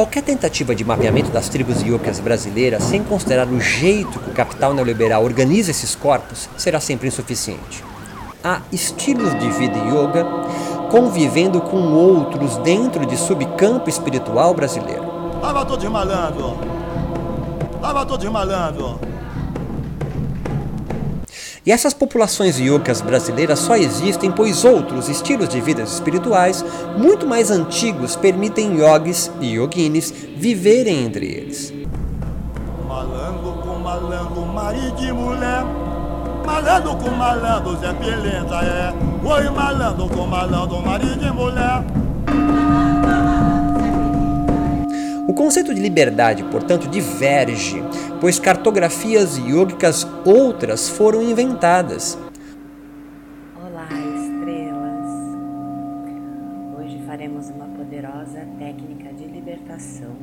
Qualquer tentativa de mapeamento das tribos yogis brasileiras, sem considerar o jeito que o capital neoliberal organiza esses corpos, será sempre insuficiente. Há estilos de vida yoga convivendo com outros dentro de subcampo espiritual brasileiro. Lava todos malandro! Lava todos malandro! E essas populações yogas brasileiras só existem pois outros estilos de vidas espirituais muito mais antigos permitem yogis e yoginis viverem entre eles. Malandro com malandro, marido de mulher. Malandro com malandro, Zé Pelenta é. Oi, malandro com malandro, marido de mulher. O conceito de liberdade, portanto, diverge, pois cartografias yogicas outras foram inventadas. Olá, estrelas! Hoje faremos uma poderosa técnica de libertação,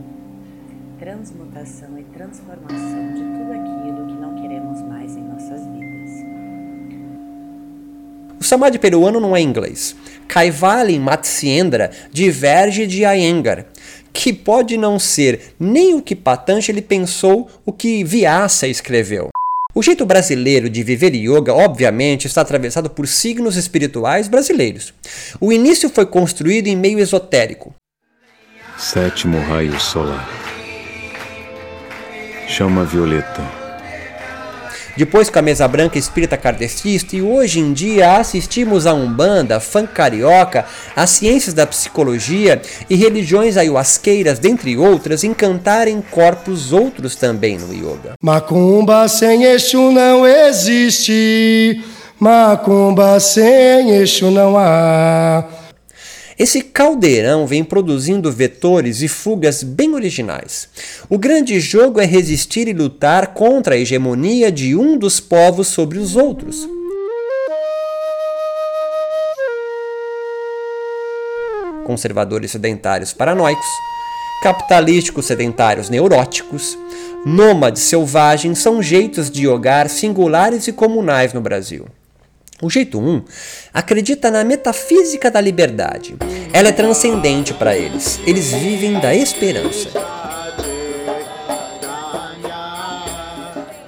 transmutação e transformação de tudo aquilo que não queremos mais em nossas vidas. O samadhi peruano não é inglês. Kaivalin Matsyendra diverge de Iyengar, que pode não ser nem o que Patanjali pensou, o que Vyasa escreveu. O jeito brasileiro de viver yoga, obviamente, está atravessado por signos espirituais brasileiros. O início foi construído em meio esotérico. Sétimo raio solar. Chama violeta depois com a mesa branca espírita kardecista e hoje em dia assistimos a Umbanda, funk carioca, as ciências da psicologia e religiões ayahuasqueiras, dentre outras, encantarem corpos outros também no yoga. Macumba sem eixo não existe, macumba sem eixo não há. Esse caldeirão vem produzindo vetores e fugas bem originais. O grande jogo é resistir e lutar contra a hegemonia de um dos povos sobre os outros. Conservadores sedentários paranoicos, capitalísticos sedentários neuróticos, nômades selvagens são jeitos de jogar singulares e comunais no Brasil. O jeito 1 acredita na metafísica da liberdade. Ela é transcendente para eles. Eles vivem da esperança.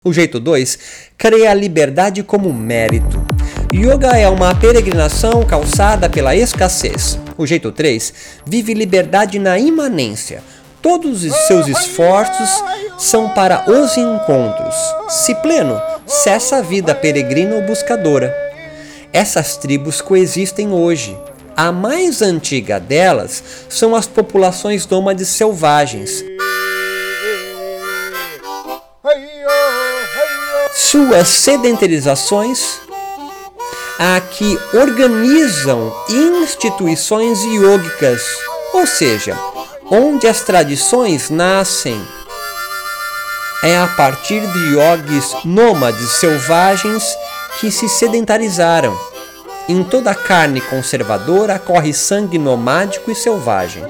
O jeito 2 crê a liberdade como mérito. Yoga é uma peregrinação calçada pela escassez. O jeito 3 vive liberdade na imanência. Todos os seus esforços são para os encontros. Se pleno, cessa a vida peregrina ou buscadora. Essas tribos coexistem hoje. A mais antiga delas são as populações nômades selvagens. Suas sedentarizações a que organizam instituições iógicas, ou seja, onde as tradições nascem. É a partir de yogis nômades selvagens que se sedentarizaram. Em toda a carne conservadora corre sangue nomádico e selvagem.